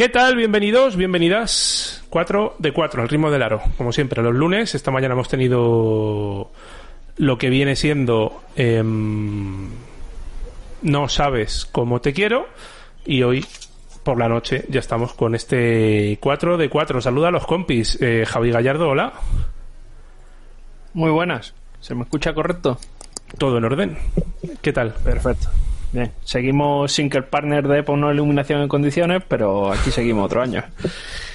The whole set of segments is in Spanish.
¿Qué tal? Bienvenidos, bienvenidas. 4 de 4, al ritmo del aro. Como siempre, los lunes. Esta mañana hemos tenido lo que viene siendo em, No sabes cómo te quiero. Y hoy, por la noche, ya estamos con este 4 de 4. Saluda a los compis. Eh, Javi Gallardo, hola. Muy buenas. ¿Se me escucha correcto? Todo en orden. ¿Qué tal? Perfecto. Bien, seguimos sin que el partner de por una iluminación en condiciones, pero aquí seguimos otro año.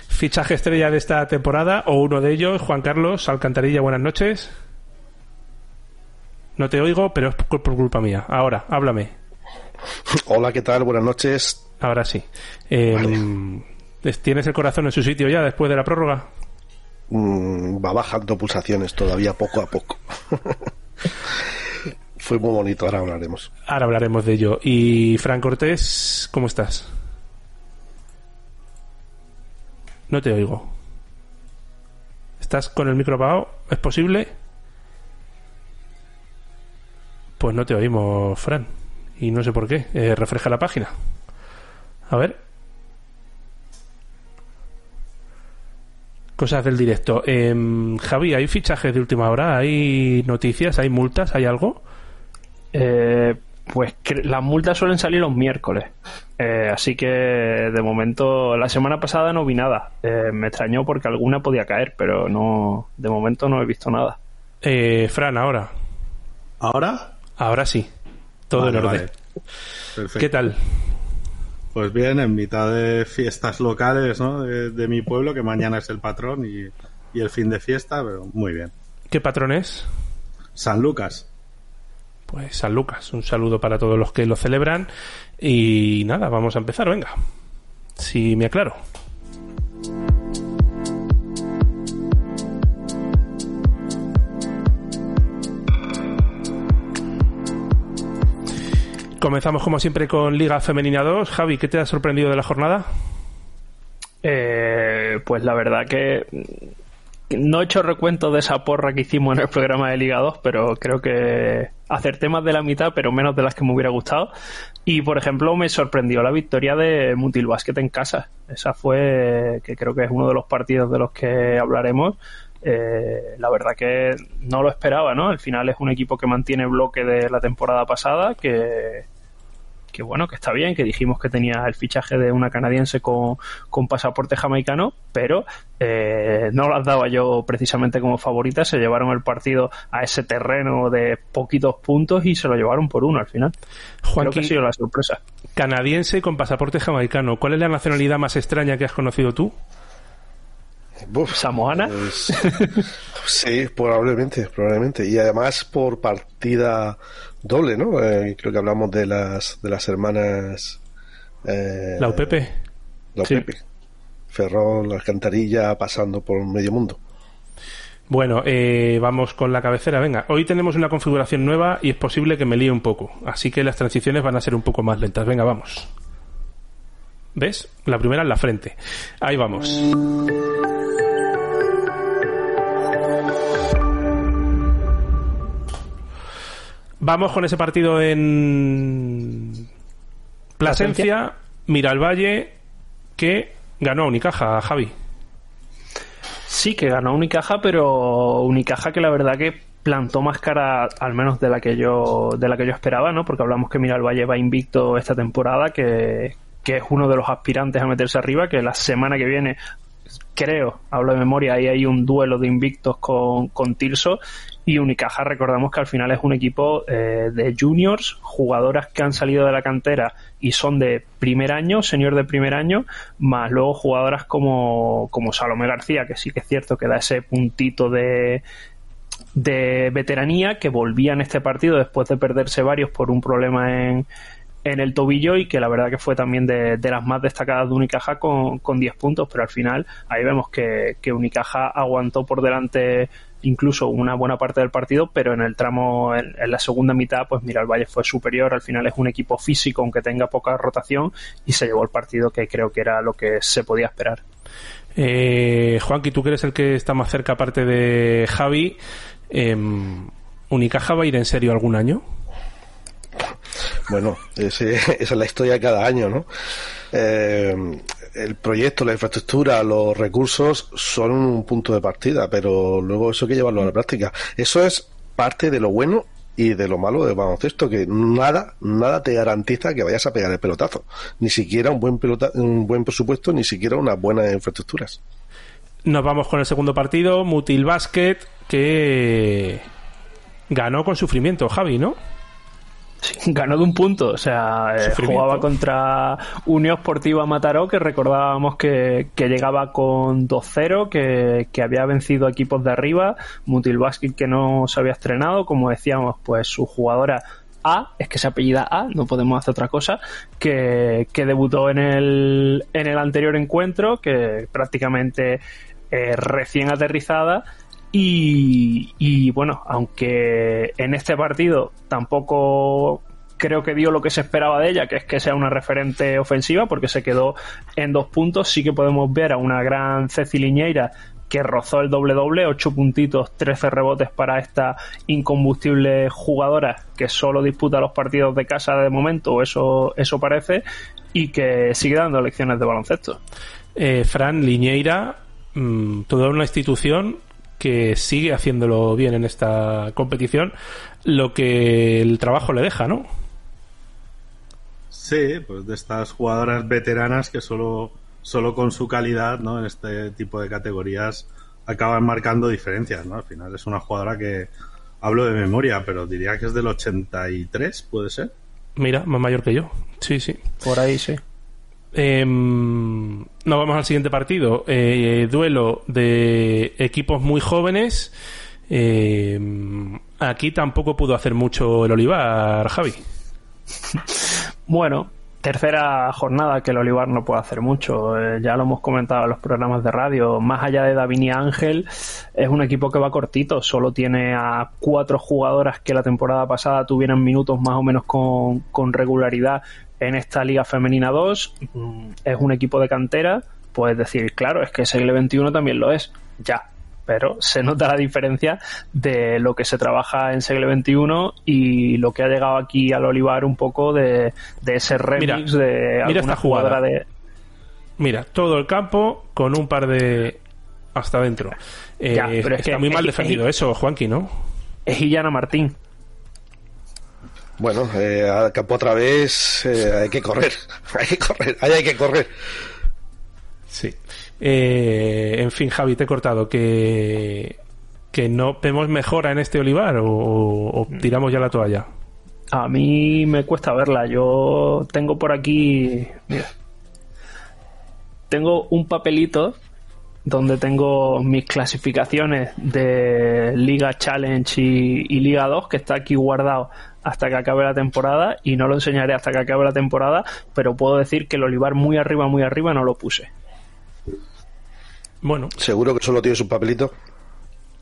Fichaje estrella de esta temporada, o uno de ellos, Juan Carlos Alcantarilla, buenas noches. No te oigo, pero es por culpa mía. Ahora, háblame. Hola, ¿qué tal? Buenas noches. Ahora sí. Eh, ¿Tienes el corazón en su sitio ya después de la prórroga? Mm, va bajando pulsaciones todavía poco a poco. Fue muy bonito, ahora hablaremos. Ahora hablaremos de ello. Y Fran Cortés, ¿cómo estás? No te oigo. ¿Estás con el micro apagado? ¿Es posible? Pues no te oímos, Fran. Y no sé por qué. Eh, la página. A ver. Cosas del directo. Eh, Javi, ¿hay fichajes de última hora? ¿Hay noticias? ¿Hay multas? ¿Hay algo? Eh, pues las multas suelen salir los miércoles. Eh, así que de momento, la semana pasada no vi nada. Eh, me extrañó porque alguna podía caer, pero no, de momento no he visto nada. Eh, Fran, ahora. ¿Ahora? Ahora sí. Todo en orden. Perfecto. ¿Qué tal? Pues bien, en mitad de fiestas locales ¿no? de, de mi pueblo, que mañana es el patrón y, y, el fin de fiesta, pero muy bien. ¿Qué patrón es? San Lucas. Pues San Lucas, un saludo para todos los que lo celebran. Y nada, vamos a empezar, venga. Si me aclaro. Comenzamos como siempre con Liga Femenina 2. Javi, ¿qué te ha sorprendido de la jornada? Eh, pues la verdad que no he hecho recuento de esa porra que hicimos en el programa de Liga 2, pero creo que acerté más de la mitad, pero menos de las que me hubiera gustado. Y por ejemplo, me sorprendió la victoria de Mutil Basket en casa. Esa fue, que creo que es uno de los partidos de los que hablaremos. Eh, la verdad que no lo esperaba, ¿no? Al final es un equipo que mantiene bloque de la temporada pasada, que, que bueno, que está bien, que dijimos que tenía el fichaje de una canadiense con, con pasaporte jamaicano, pero eh, no las daba yo precisamente como favorita, se llevaron el partido a ese terreno de poquitos puntos y se lo llevaron por uno al final. Juan Creo que ha sido la sorpresa. Canadiense con pasaporte jamaicano, ¿cuál es la nacionalidad más extraña que has conocido tú? Uf, ¿Samoana? Pues, sí, probablemente, probablemente. Y además por partida doble, ¿no? Eh, creo que hablamos de las de las hermanas eh, la UPP. La UPP. Sí. Ferrol, Alcantarilla, pasando por medio mundo. Bueno, eh, vamos con la cabecera. Venga, hoy tenemos una configuración nueva y es posible que me líe un poco. Así que las transiciones van a ser un poco más lentas. Venga, vamos. ¿Ves? La primera en la frente. Ahí vamos. Vamos con ese partido en Plasencia, Mira el Valle, que ganó a Unicaja, Javi. Sí, que ganó a Unicaja, pero Unicaja que la verdad que plantó más cara, al menos de la que yo, de la que yo esperaba, ¿no? Porque hablamos que Mira el Valle va invicto esta temporada, que, que es uno de los aspirantes a meterse arriba, que la semana que viene creo, hablo de memoria, ahí hay un duelo de invictos con, con Tirso y Unicaja, recordamos que al final es un equipo eh, de juniors, jugadoras que han salido de la cantera y son de primer año, señor de primer año, más luego jugadoras como, como Salomé García, que sí que es cierto que da ese puntito de, de veteranía, que volvía en este partido después de perderse varios por un problema en, en el tobillo y que la verdad que fue también de, de las más destacadas de Unicaja con, con 10 puntos, pero al final ahí vemos que, que Unicaja aguantó por delante incluso una buena parte del partido, pero en el tramo, en, la segunda mitad, pues mira, el Valle fue superior, al final es un equipo físico, aunque tenga poca rotación, y se llevó el partido que creo que era lo que se podía esperar. Eh, Juanqui, tú que eres el que está más cerca aparte de Javi, eh, ¿Unicaja va a ir en serio algún año? Bueno, ese, esa es la historia de cada año, ¿no? Eh, el proyecto, la infraestructura, los recursos son un punto de partida, pero luego eso hay que llevarlo a la práctica. Eso es parte de lo bueno y de lo malo del baloncesto, que nada, nada te garantiza que vayas a pegar el pelotazo. Ni siquiera un buen, pelota, un buen presupuesto, ni siquiera unas buenas infraestructuras. Nos vamos con el segundo partido, Mutil Basket, que ganó con sufrimiento, Javi, ¿no? ganó de un punto, o sea, eh, jugaba contra Unión Sportiva Mataró, que recordábamos que, llegaba con 2-0, que, que, había vencido equipos de arriba, Mutil Basket que no se había estrenado, como decíamos, pues su jugadora A, es que se apellida A, no podemos hacer otra cosa, que, que debutó en el, en el anterior encuentro, que prácticamente eh, recién aterrizada, y, bueno, aunque en este partido tampoco creo que dio lo que se esperaba de ella, que es que sea una referente ofensiva, porque se quedó en dos puntos. Sí que podemos ver a una gran Ceci Liñeira que rozó el doble doble, 8 puntitos, 13 rebotes para esta incombustible jugadora que solo disputa los partidos de casa de momento, eso, eso parece, y que sigue dando lecciones de baloncesto. Eh, Fran Liñeira, mm, toda una institución que sigue haciéndolo bien en esta competición, lo que el trabajo le deja, ¿no? Sí, pues de estas jugadoras veteranas que solo, solo con su calidad, ¿no? En este tipo de categorías acaban marcando diferencias, ¿no? Al final es una jugadora que hablo de memoria, pero diría que es del 83, ¿puede ser? Mira, más mayor que yo. Sí, sí. Por ahí sí. Eh, nos vamos al siguiente partido. Eh, duelo de equipos muy jóvenes. Eh, aquí tampoco pudo hacer mucho el Olivar, Javi. Bueno, tercera jornada que el Olivar no puede hacer mucho. Eh, ya lo hemos comentado en los programas de radio. Más allá de Davini Ángel, es un equipo que va cortito. Solo tiene a cuatro jugadoras que la temporada pasada tuvieran minutos más o menos con regularidad en esta Liga Femenina 2 mm, es un equipo de cantera, puedes decir, claro, es que Segle 21 también lo es, ya, pero se nota la diferencia de lo que se trabaja en Segle 21 y lo que ha llegado aquí al Olivar un poco de, ese remix de alguna esta jugadora de... Mira, todo el campo con un par de hasta adentro. Eh, está muy mal defendido eso, Juanqui, ¿no? Es Illana Martín. Bueno, eh, al campo otra vez eh, hay que correr, hay que correr, ahí hay que correr. Sí. Eh, en fin, Javi, te he cortado. Que, que no vemos mejora en este olivar o, tiramos ya la toalla. A mí me cuesta verla. Yo tengo por aquí, mira, tengo un papelito donde tengo mis clasificaciones de Liga Challenge y, y Liga 2 que está aquí guardado hasta que acabe la temporada y no lo enseñaré hasta que acabe la temporada, pero puedo decir que el Olivar muy arriba, muy arriba no lo puse. Bueno. ¿Seguro que solo tienes un papelito?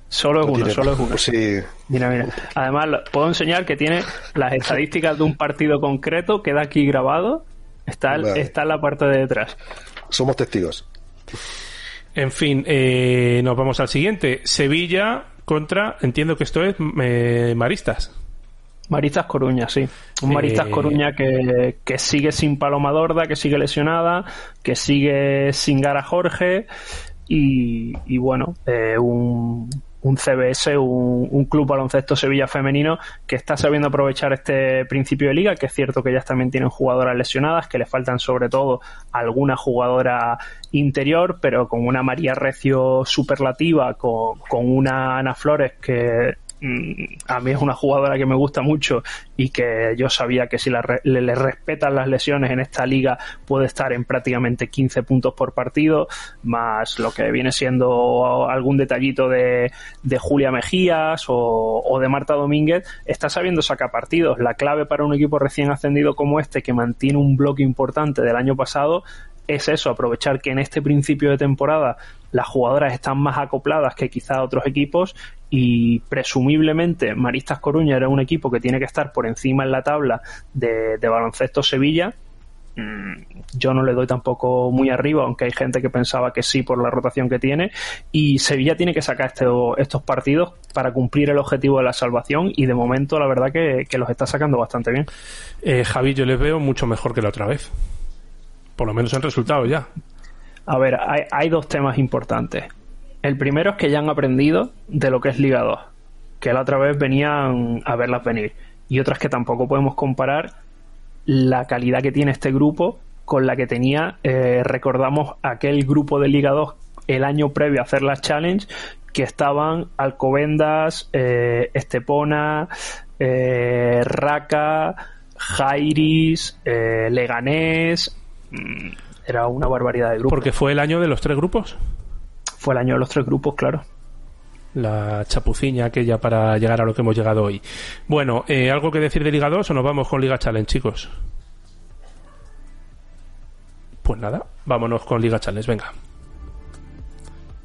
Solo es uno, solo es uno. Sí. Mira, mira. Además, puedo enseñar que tiene las estadísticas de un partido concreto, queda aquí grabado, está, está en la parte de detrás. Somos testigos. En fin, eh, nos vamos al siguiente. Sevilla contra, entiendo que esto es eh, Maristas. Maristas Coruña, sí. Un Maristas eh, Coruña que, que, sigue sin Paloma Dorda, que sigue lesionada, que sigue sin Gara Jorge y, y bueno, eh, un, un, CBS, un, un, club baloncesto Sevilla femenino que está sabiendo aprovechar este principio de liga, que es cierto que ellas también tienen jugadoras lesionadas, que le faltan sobre todo alguna jugadora interior, pero con una María Recio superlativa, con, con una Ana Flores que a mí es una jugadora que me gusta mucho y que yo sabía que si le, respetan las lesiones en esta liga puede estar en prácticamente 15 puntos por partido, más lo que viene siendo algún detallito de, Julia Mejías o, o, de Marta Domínguez, está sabiendo sacar partidos. La clave para un equipo recién ascendido como este, que mantiene un bloque importante del año pasado, es eso, aprovechar que en este principio de temporada las jugadoras están más acopladas que quizá otros equipos y presumiblemente Maristas Coruña era un equipo que tiene que estar por encima en la tabla de, baloncesto Sevilla. Mm, yo no le doy tampoco muy arriba, aunque hay gente que pensaba que sí por la rotación que tiene. Y Sevilla tiene que sacar este, estos partidos para cumplir el objetivo de la salvación y de momento la verdad que, los está sacando bastante bien. Eh, Javi, yo les veo mucho mejor que la otra vez. Por lo menos en resultado ya. A ver, hay, dos temas importantes. El primero es que ya han aprendido de lo que es Liga 2, que la otra vez venían a verlas venir. Y otras que tampoco podemos comparar la calidad que tiene este grupo con la que tenía, eh, recordamos, aquel grupo de Liga 2 el año previo a hacer la Challenge, que estaban Alcobendas, eh, Estepona, eh, Raka, Jairis, Leganés. Era una barbaridad de grupos. Porque fue el año de los tres grupos. Fue el año de los tres grupos, claro. La chapuciña aquella para llegar a lo que hemos llegado hoy. Bueno, eh, ¿algo que decir de Liga 2 o nos vamos con Liga Challenge, chicos? Pues nada, vámonos con Liga Challenge, venga.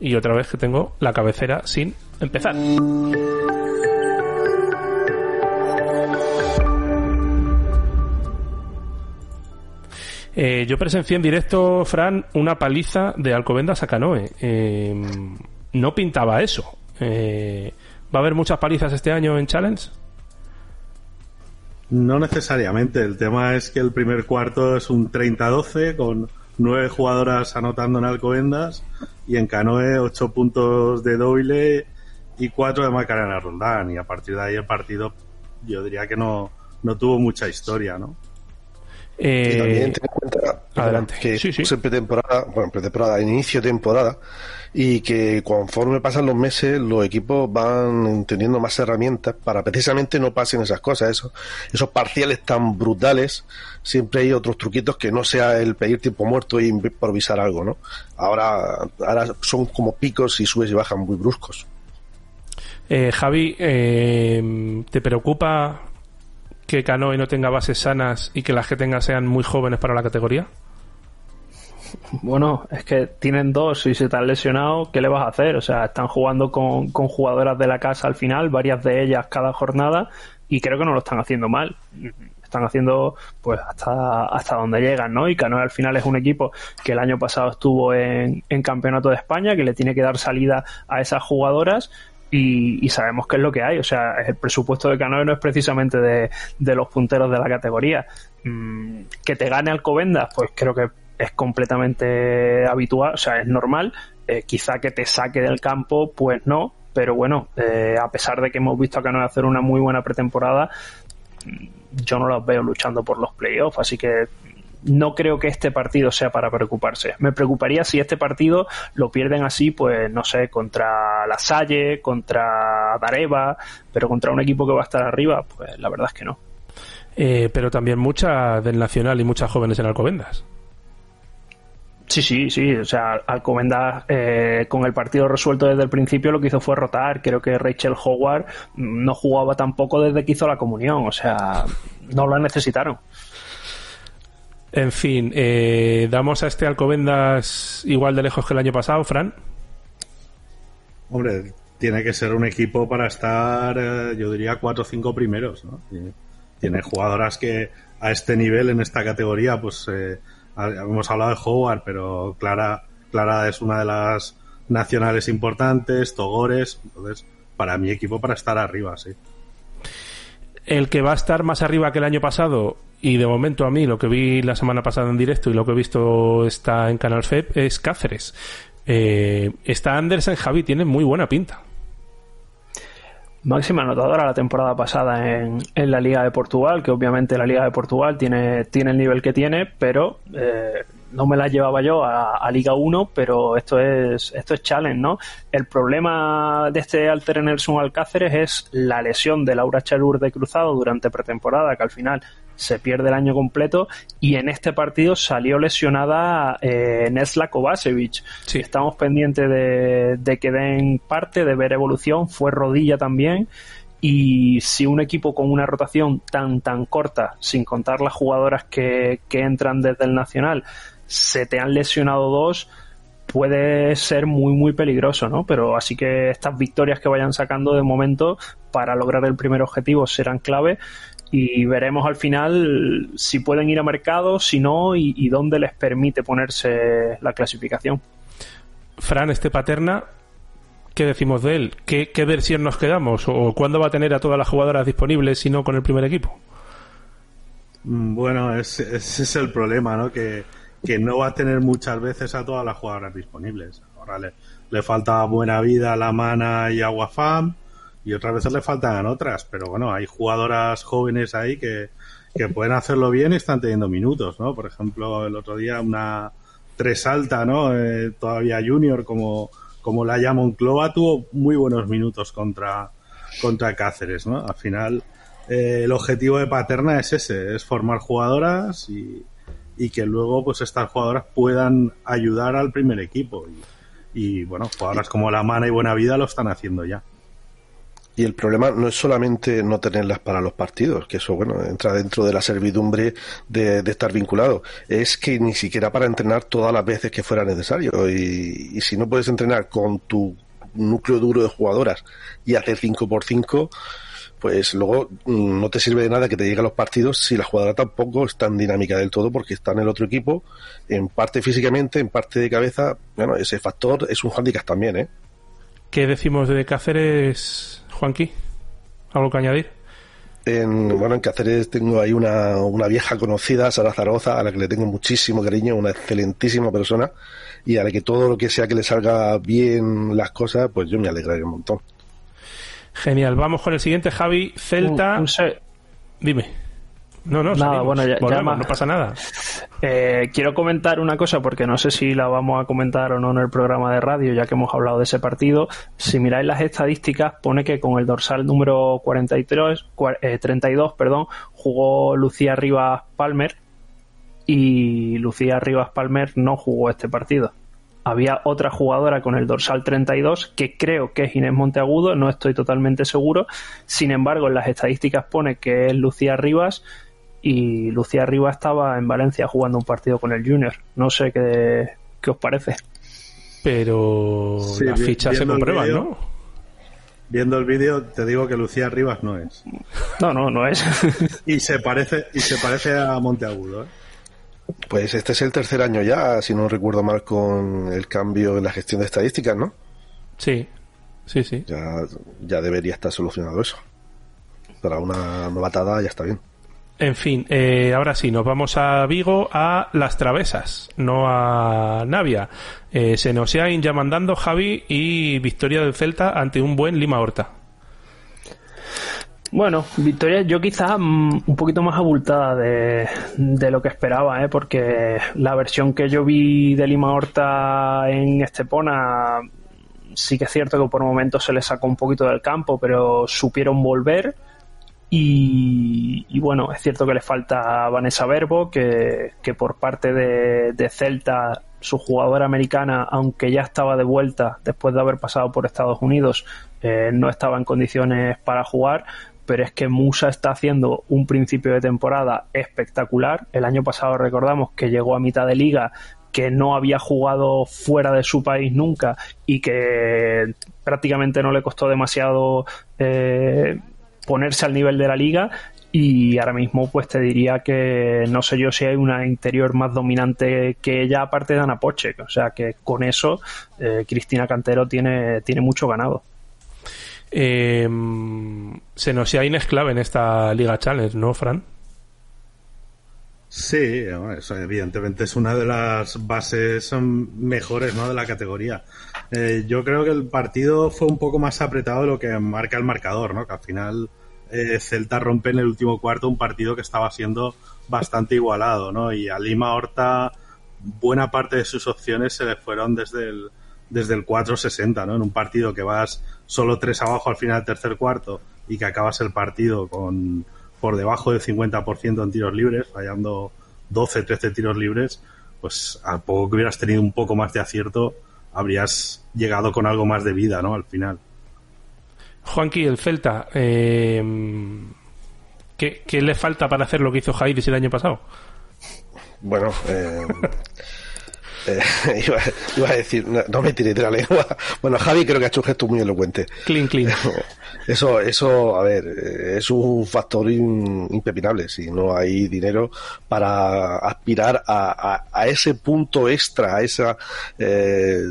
Y otra vez que tengo la cabecera sin empezar. Eh, yo presencié en directo, Fran, una paliza de Alcobendas a Canoe. Eh, no pintaba eso. Eh, ¿Va a haber muchas palizas este año en Challenge? No necesariamente. El tema es que el primer cuarto es un 30-12 con nueve jugadoras anotando en Alcobendas y en Canoe ocho puntos de Doyle y cuatro de Macarena Roldán. Y a partir de ahí el partido yo diría que no, no tuvo mucha historia, ¿no? Eh, Y también ten en cuenta adelante. que Sí, sí. en pretemporada, bueno, en pretemporada, inicio de temporada, y que conforme pasan los meses, los equipos van teniendo más herramientas para precisamente no pasen esas cosas, esos, esos parciales tan brutales. Siempre hay otros truquitos que no sea el pedir tiempo muerto e improvisar algo, ¿no? Ahora, ahora son como picos y subes y bajan muy bruscos. Eh, Javi, eh, ¿te preocupa que Canoe no tenga bases sanas y que las que tenga sean muy jóvenes para la categoría? Bueno, es que tienen dos y se te han lesionado, ¿qué le vas a hacer? O sea, están jugando con, con jugadoras de la casa al final, varias de ellas cada jornada, y creo que no lo están haciendo mal. Están haciendo pues hasta, hasta donde llegan, ¿no? Y Canoe al final es un equipo que el año pasado estuvo en, en Campeonato de España, que le tiene que dar salida a esas jugadoras y, y sabemos qué es lo que hay. O sea, el presupuesto de Canoe no es precisamente de, de los punteros de la categoría. Mm, que te gane Alcobendas, pues creo que es completamente habitual, o sea, es normal. Eh, quizá que te saque del campo, pues no. Pero bueno, eh, a pesar de que hemos visto a Canoe hacer una muy buena pretemporada, yo no los veo luchando por los playoffs, así que no creo que este partido sea para preocuparse. Me preocuparía si este partido lo pierden así, pues no sé, contra la Salle, contra Dareva, pero contra un equipo que va a estar arriba, pues la verdad es que no. Eh, pero también muchas del Nacional y muchas jóvenes en Alcobendas. Sí, sí, sí. O sea, Alcobendas eh, con el partido resuelto desde el principio lo que hizo fue rotar. Creo que Rachel Howard mm, no jugaba tampoco desde que hizo la comunión. O sea, no la necesitaron. En fin, eh, damos a este Alcobendas igual de lejos que el año pasado, Fran. Hombre, tiene que ser un equipo para estar, eh, yo diría, cuatro o cinco primeros, ¿no? Tiene jugadoras que a este nivel, en esta categoría, pues eh, hemos hablado de Howard, pero Clara, Clara es una de las nacionales importantes, Togores, entonces, para mi equipo, para estar arriba, sí. El que va a estar más arriba que el año pasado, y de momento a mí lo que vi la semana pasada en directo y lo que he visto está en Canal FEP, es Cáceres. Eh, está Andersen Javi, tiene muy buena pinta. Máxima anotadora la temporada pasada en, en la Liga de Portugal, que obviamente la Liga de Portugal tiene, tiene el nivel que tiene, pero eh, no me la llevaba yo a, a Liga 1, pero esto es, esto es challenge, ¿no? El problema de este Alter Nelson Alcáceres es la lesión de Laura Chalur de cruzado durante pretemporada, que al final se pierde el año completo, y en este partido salió lesionada eh, Nesla Kovacevic. Sí. Estamos pendientes de, de que den parte, de ver evolución, fue rodilla también. Y si un equipo con una rotación tan tan corta, sin contar las jugadoras que, que entran desde el Nacional, se te han lesionado dos, puede ser muy muy peligroso, ¿no? Pero así que estas victorias que vayan sacando de momento para lograr el primer objetivo serán clave y veremos al final si pueden ir a mercado, si no y, y dónde les permite ponerse la clasificación. Fran, este Paterna, ¿qué decimos de él? ¿Qué, qué versión nos quedamos? ¿O cuándo va a tener a todas las jugadoras disponibles si no con el primer equipo? Mm, Bueno, ese, ese es el problema, ¿no? Que, que no va a tener muchas veces a todas las jugadoras disponibles. Ahora le, le falta buena vida, la mana y agua fam y otras veces le faltan otras, pero bueno, hay jugadoras jóvenes ahí que, que pueden hacerlo bien y están teniendo minutos, ¿no? Por ejemplo, el otro día una tres alta, ¿no? Eh, todavía junior como, como la llama Monclova tuvo muy buenos minutos contra, contra Cáceres, ¿no? Al final, eh, el objetivo de Paterna es ese, es formar jugadoras y, y que luego pues estas jugadoras puedan ayudar al primer equipo. Y, bueno, jugadoras como La Mana y Buena Vida lo están haciendo ya. Y el problema no es solamente no tenerlas para los partidos, que eso, bueno, entra dentro de la servidumbre de, estar vinculado. Es que ni siquiera para entrenar todas las veces que fuera necesario. Y, y si no puedes entrenar con tu núcleo duro de jugadoras y hacer 5 por 5 pues luego mm, no te sirve de nada que te lleguen los partidos si la jugadora tampoco es tan dinámica del todo porque está en el otro equipo, en parte físicamente, en parte de cabeza. Bueno, ese factor es un handicap también, ¿eh? ¿Qué decimos de Cáceres, Juanqui? ¿Algo que añadir? En, bueno, en Cáceres tengo ahí una, una vieja conocida, Sara Zaroza, a la que le tengo muchísimo cariño, una excelentísima persona, y a la que todo lo que sea que le salga bien las cosas, pues yo me alegraré un montón. Genial, vamos con el siguiente, Javi. Celta. Se- Dime. No, no, Nada, bueno, ya- Volvemos, no pasa nada. Eh, quiero comentar una cosa porque no sé si la vamos a comentar o no en el programa de radio, ya que hemos hablado de ese partido. Si miráis las estadísticas, pone que con el dorsal número 43, cua- eh, 32, perdón, jugó Lucía Rivas Palmer y Lucía Rivas Palmer no jugó este partido. Había otra jugadora con el dorsal 32 que creo que es Inés Monteagudo, no estoy totalmente seguro. Sin embargo, en las estadísticas pone que es Lucía Rivas y Lucía Rivas estaba en Valencia jugando un partido con el Junior. No sé qué, qué os parece. Pero Sí, las fichas se comprueban, ¿no? Viendo el vídeo, te digo que Lucía Rivas no es. No, no, no es. Y se parece, y se parece a Monteagudo, ¿eh? Pues este es el tercer año ya, si no recuerdo mal, con el cambio en la gestión de estadísticas, ¿no? Sí, sí, sí. Ya, ya debería estar solucionado eso. Para una novatada ya está bien. En fin, eh, ahora sí, nos vamos a Vigo a las travesas, no a Navia. Eh, se nos ya mandando Javi y victoria del Celta ante un buen Lima Horta. Bueno, Victoria, yo quizás mm, un poquito más abultada de, lo que esperaba, ¿eh? porque la versión que yo vi de Lima Horta en Estepona sí que es cierto que por momentos se le sacó un poquito del campo, pero supieron volver. Y, y bueno, es cierto que le falta a Vanessa Verbo, que, que por parte de, de Celta, su jugadora americana, aunque ya estaba de vuelta después de haber pasado por Estados Unidos, eh, no estaba en condiciones para jugar. Pero es que Musa está haciendo un principio de temporada espectacular. El año pasado recordamos que llegó a mitad de liga, que no había jugado fuera de su país nunca y que prácticamente no le costó demasiado eh, ponerse al nivel de la liga y ahora mismo pues te diría que no sé yo si hay una interior más dominante que ella aparte de Ana Poche, o sea que con eso eh, Cristina Cantero tiene, tiene mucho ganado. Eh, se nos Inés en esta Liga Challenge, ¿no, Fran? Sí, evidentemente es una de las bases mm, mejores ¿no? de la categoría. Eh, yo creo que el partido fue un poco más apretado de lo que marca el marcador, ¿no? que al final eh, Celta rompe en el último cuarto un partido que estaba siendo bastante igualado, ¿no? y a Lima Horta buena parte de sus opciones se le fueron desde el, desde el 4-60, ¿no? en un partido que vas solo tres abajo al final del tercer cuarto y que acabas el partido con por debajo del 50% en tiros libres, fallando 12, 13 tiros libres, pues a poco que hubieras tenido un poco más de acierto, habrías llegado con algo más de vida, ¿no? Al final. Juanqui, el Celta, eh, ¿qué, qué le falta para hacer lo que hizo Jairis el año pasado? Bueno, eh, eh, iba, iba a decir, no, no me tiré de la lengua. Bueno, Javi creo que ha hecho un gesto muy elocuente. Clean, clean. Eso, eso, a ver, es un factor in- impepinable. Si no hay dinero para aspirar a, a- a ese punto extra, a esa eh,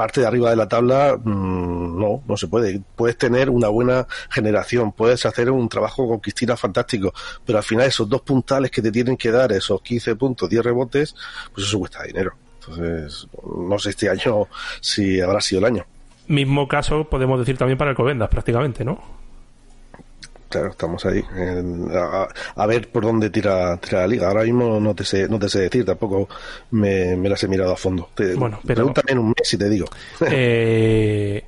parte de arriba de la tabla, mm, no, no se puede. Puedes tener una buena generación, puedes hacer un trabajo con Cristina fantástico, pero al final esos dos puntales que te tienen que dar, esos 15 puntos, 10 rebotes, pues eso cuesta dinero. Entonces, no sé este año si habrá sido el año. Mismo caso podemos decir también para el Covendas, prácticamente, ¿no? Claro, estamos ahí. a, ver por dónde tira, tira, la liga. Ahora mismo no te sé, no te sé decir, tampoco me, las he mirado a fondo. bueno, pero. Pregúntame en un mes y te digo. Eh,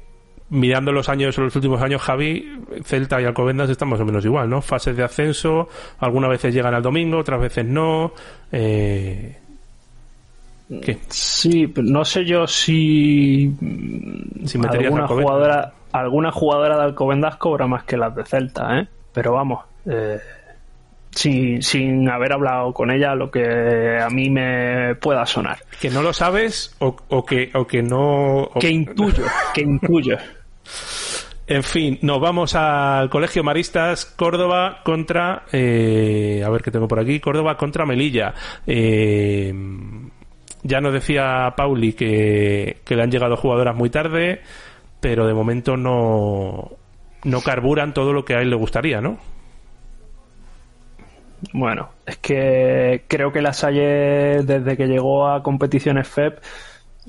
mirando los años, los últimos años, Javi, Celta y Alcobendas están más o menos igual, ¿no? Fases de ascenso, algunas veces llegan al domingo, otras veces no. Eh, ¿Qué? Sí, no sé yo si. Si alguna jugadora alguna jugadora de Alcobendas cobra más que las de Celta, ¿eh? Pero vamos, eh, sin, sin haber hablado con ella, lo que a mí me pueda sonar. ¿Que no lo sabes o, que, o que no...? Que intuyo, que intuyo. En fin, nos vamos al Colegio Maristas Córdoba contra... Eh, a ver qué tengo por aquí. Córdoba contra Melilla. Eh, ya nos decía Pauli que, que le han llegado jugadoras muy tarde pero de momento no, no carburan todo lo que a él le gustaría, ¿no? Bueno, es que creo que la Salle, desde que llegó a competiciones FEP,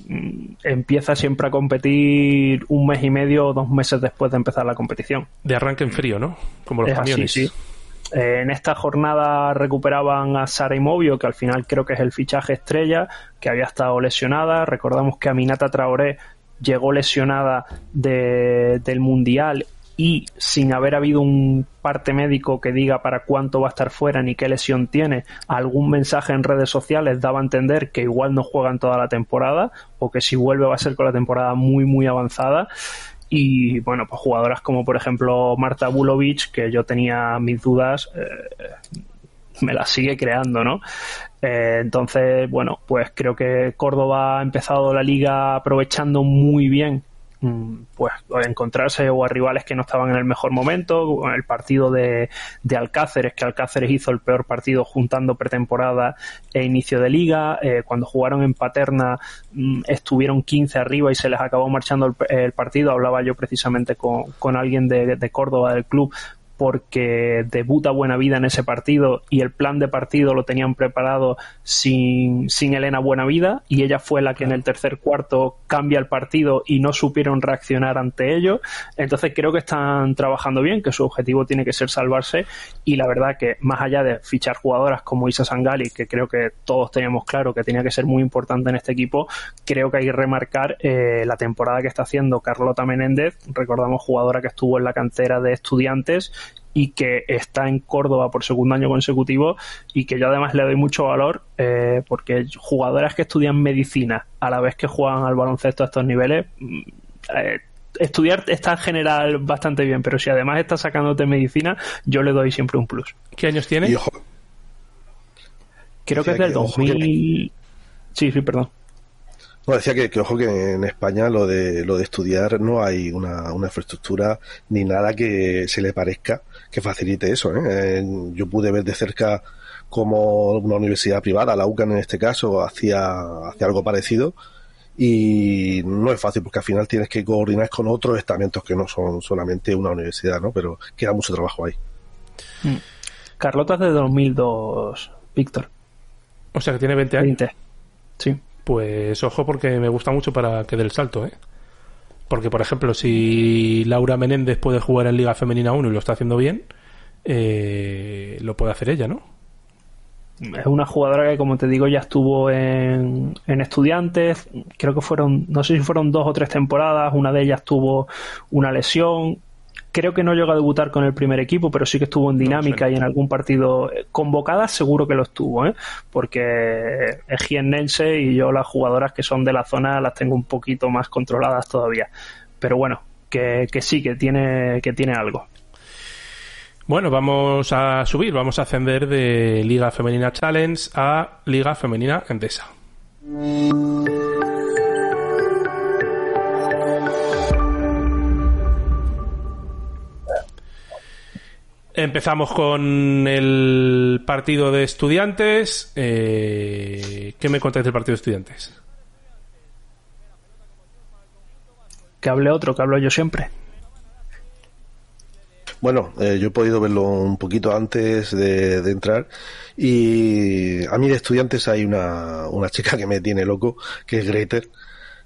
mm, empieza siempre a competir un mes y medio o dos meses después de empezar la competición. De arranque en frío, ¿no? Como los camiones. sí. Eh, en esta jornada recuperaban a Sara Imovio, que al final creo que es el fichaje estrella, que había estado lesionada. Recordamos que Aminata Traoré llegó lesionada del Mundial y sin haber habido un parte médico que diga para cuánto va a estar fuera ni qué lesión tiene, algún mensaje en redes sociales daba a entender que igual no juegan toda la temporada o que si vuelve va a ser con la temporada muy muy avanzada y bueno, pues jugadoras como por ejemplo Marta Bulovic, que yo tenía mis dudas, eh, me las sigue creando, ¿no? Eh, entonces, bueno, pues creo que Córdoba ha empezado la liga aprovechando muy bien pues encontrarse o a rivales que no estaban en el mejor momento, el partido de, de Alcáceres, que Alcáceres hizo el peor partido juntando pretemporada e inicio de liga, eh, cuando jugaron en Paterna mm, estuvieron 15 arriba y se les acabó marchando el, partido, hablaba yo precisamente con, con alguien de, de Córdoba del club porque debuta Buena Vida en ese partido y el plan de partido lo tenían preparado sin, sin Elena Buenavida y ella fue la que en el tercer cuarto cambia el partido y no supieron reaccionar ante ello. Entonces creo que están trabajando bien, que su objetivo tiene que ser salvarse y la verdad que más allá de fichar jugadoras como Isa Sangali, que creo que todos teníamos claro que tenía que ser muy importante en este equipo, creo que hay que remarcar eh, la temporada que está haciendo Carlota Menéndez, recordamos jugadora que estuvo en la cantera de estudiantes y que está en Córdoba por segundo año consecutivo y que yo además le doy mucho valor eh, porque jugadoras que estudian medicina a la vez que juegan al baloncesto a estos niveles mm, eh, estudiar está en general bastante bien pero si además está sacándote medicina yo le doy siempre un plus. ¿qué años tiene? creo que es del 2000 sí, sí, perdón no, decía que, ojo que en España lo de lo de estudiar no hay una, una infraestructura ni nada que se le parezca que facilite eso. ¿eh? Yo pude ver de cerca como una universidad privada, la UCAN en este caso, hacía, hacía algo parecido y no es fácil porque al final tienes que coordinar con otros estamentos que no son solamente una universidad, ¿no? Pero queda mucho trabajo ahí. Mm. Carlota es de 2002, Víctor. O sea que tiene 20 años. 20. Sí. Pues ojo porque me gusta mucho para que dé el salto, ¿eh? Porque, por ejemplo, si Laura Menéndez puede jugar en Liga Femenina 1 y lo está haciendo bien, eh, lo puede hacer ella, ¿no? Es una jugadora que, como te digo, ya estuvo en, en, estudiantes. Creo que fueron, no sé si fueron dos o tres temporadas. Una de ellas tuvo una lesión. Creo que no llegó a debutar con el primer equipo, pero sí que estuvo en dinámica y en algún partido eh, convocada, seguro que lo estuvo, ¿eh? porque es jiennense y yo las jugadoras que son de la zona las tengo un poquito más controladas todavía. Pero bueno, que, que sí, que tiene, que tiene algo. Bueno, vamos a subir, vamos a ascender de Liga Femenina Challenge a Liga Femenina Endesa. Empezamos con el partido de estudiantes. Eh, ¿Qué me contáis del partido de estudiantes? que hable otro, que hablo yo siempre. Bueno, eh, yo he podido verlo un poquito antes de, entrar y a mí de estudiantes hay una, una chica que me tiene loco, que es Greater.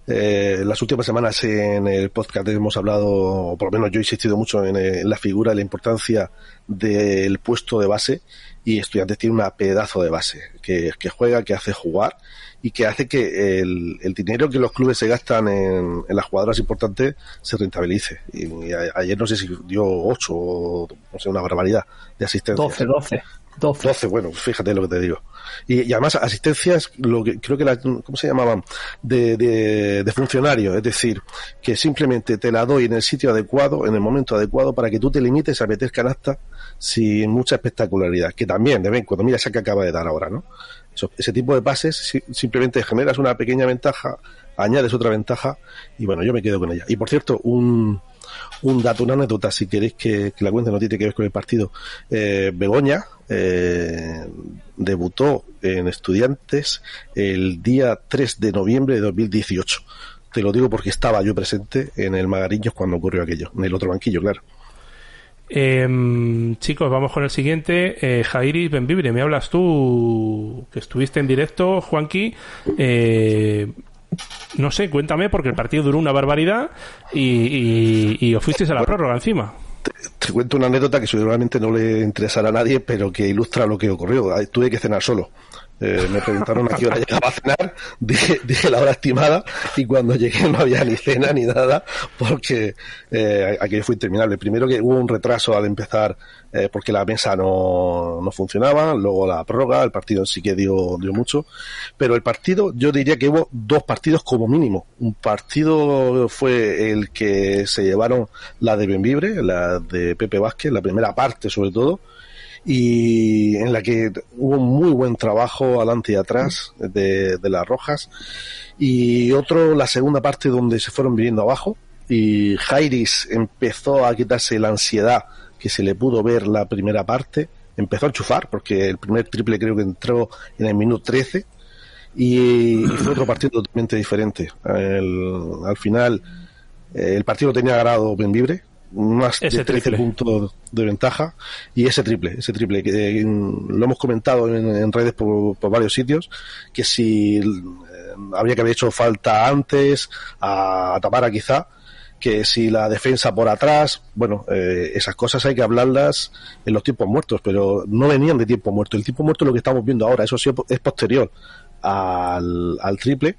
Eh, las últimas semanas en el podcast hemos hablado, o por lo menos yo he insistido mucho en, en la figura la importancia del puesto de base y Estudiantes tiene una pedazo de base que juega, que hace jugar y que hace que el, el dinero que los clubes se gastan en, en, las jugadoras importantes se rentabilice. Y, ayer no sé si dio 8 o no sé, una barbaridad de asistencia. 12, 12. 12. 12, bueno, fíjate lo que te digo. Y, y, además asistencias, lo que creo que la, ¿cómo se llamaban? De, de, de funcionario, es decir, que simplemente te la doy en el sitio adecuado, en el momento adecuado, para que tú te limites a meter canasta sin mucha espectacularidad, que también de vez en cuando, mira esa que acaba de dar ahora, ¿no? Ese tipo de pases si, simplemente generas una pequeña ventaja, añades otra ventaja y bueno, yo me quedo con ella. Y por cierto, un, un dato, una anécdota, si queréis que, que la cuente, no tiene que ver con el partido. Eh, Begoña eh, debutó en Estudiantes el día 3 de noviembre de 2018. Te lo digo porque estaba yo presente en el Magariños cuando ocurrió aquello, en el otro banquillo, claro. Eh, chicos, vamos con el siguiente. Eh, Jairis Benvibre, me hablas tú que estuviste en directo, Juanqui. Eh, no sé, cuéntame, porque el partido duró una barbaridad y, os fuisteis a la prórroga encima. Te, te, cuento una anécdota que seguramente no le interesará a nadie, pero que ilustra lo que ocurrió. Tuve que cenar solo. Eh, me preguntaron a qué hora llegaba a cenar, dije, dije, la hora estimada y cuando llegué no había ni cena ni nada porque eh, aquello fue interminable. Primero que hubo un retraso al empezar eh, porque la mesa no, no funcionaba, luego la prórroga, el partido sí que dio, dio mucho, pero el partido yo diría que hubo dos partidos como mínimo. Un partido fue el que se llevaron la de Benvibre, la de Pepe Vázquez, la primera parte sobre todo, y en la que hubo muy buen trabajo adelante y atrás de, de, las rojas. Y otro la segunda parte donde se fueron viniendo abajo y Jairis empezó a quitarse la ansiedad que se le pudo ver la primera parte. Empezó a enchufar porque el primer triple creo que entró en el minuto 13 y, fue otro partido totalmente diferente. Al final el partido tenía ganado Benvibre más ese de 13 triple. puntos de ventaja y ese triple, ese triple que eh, lo hemos comentado en, en redes por, por, varios sitios que si eh, habría que haber hecho falta antes a, a Tamara quizá que si la defensa por atrás, bueno, eh, esas cosas hay que hablarlas en los tiempos muertos, pero no venían de tiempo muerto. El tiempo muerto es lo que estamos viendo ahora, eso sí es posterior al, al triple